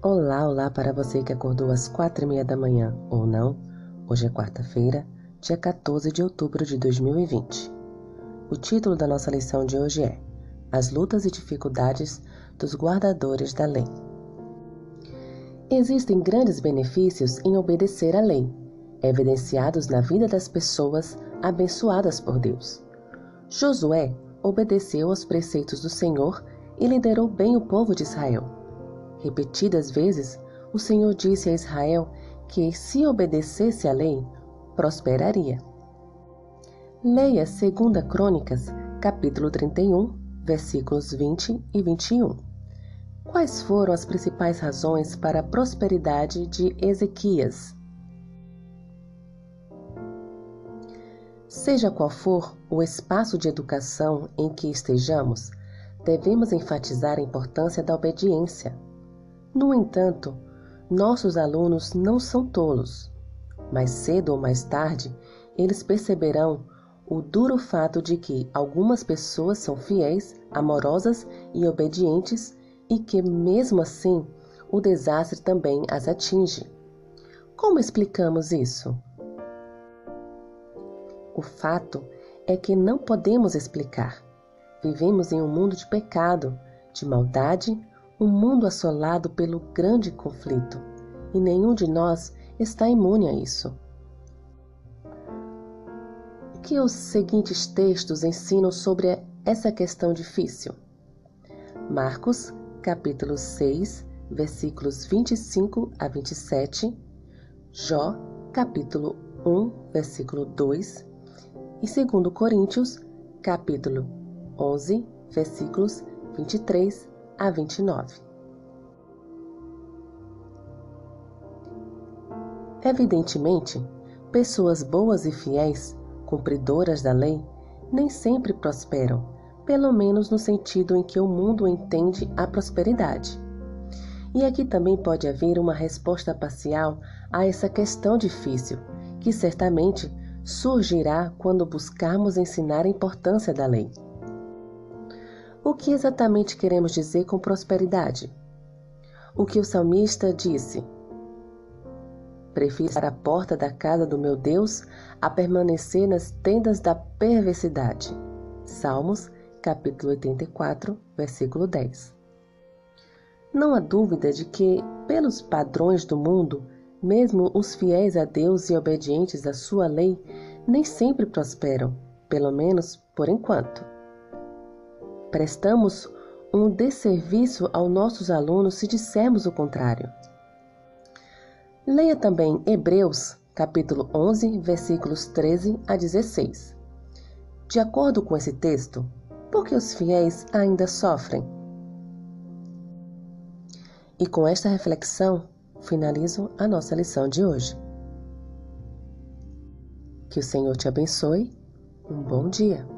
Olá, olá para você que acordou às quatro e meia da manhã ou não. Hoje é quarta-feira, dia 14 de outubro de 2020. O título da nossa lição de hoje é As lutas e dificuldades dos guardadores da lei. Existem grandes benefícios em obedecer à lei, evidenciados na vida das pessoas abençoadas por Deus. Josué obedeceu aos preceitos do Senhor e liderou bem o povo de Israel. Repetidas vezes, o Senhor disse a Israel que, se obedecesse à lei, prosperaria. Leia 2 Crônicas, capítulo 31, versículos 20 e 21. Quais foram as principais razões para a prosperidade de Ezequias? Seja qual for o espaço de educação em que estejamos, devemos enfatizar a importância da obediência no entanto, nossos alunos não são tolos. Mais cedo ou mais tarde, eles perceberão o duro fato de que algumas pessoas são fiéis, amorosas e obedientes e que, mesmo assim, o desastre também as atinge. Como explicamos isso? O fato é que não podemos explicar. Vivemos em um mundo de pecado, de maldade, um mundo assolado pelo grande conflito, e nenhum de nós está imune a isso. O que os seguintes textos ensinam sobre essa questão difícil? Marcos, capítulo 6, versículos 25 a 27, Jó, capítulo 1, versículo 2, e 2 Coríntios, capítulo 11, versículos 23 a 29. Evidentemente, pessoas boas e fiéis, cumpridoras da lei, nem sempre prosperam, pelo menos no sentido em que o mundo entende a prosperidade. E aqui também pode haver uma resposta parcial a essa questão difícil, que certamente surgirá quando buscarmos ensinar a importância da lei. O que exatamente queremos dizer com prosperidade? O que o salmista disse: Prefiro estar à porta da casa do meu Deus a permanecer nas tendas da perversidade. Salmos, capítulo 84, versículo 10. Não há dúvida de que, pelos padrões do mundo, mesmo os fiéis a Deus e obedientes à sua lei nem sempre prosperam, pelo menos por enquanto. Prestamos um desserviço aos nossos alunos se dissermos o contrário. Leia também Hebreus, capítulo 11, versículos 13 a 16. De acordo com esse texto, por que os fiéis ainda sofrem? E com esta reflexão, finalizo a nossa lição de hoje. Que o Senhor te abençoe. Um bom dia.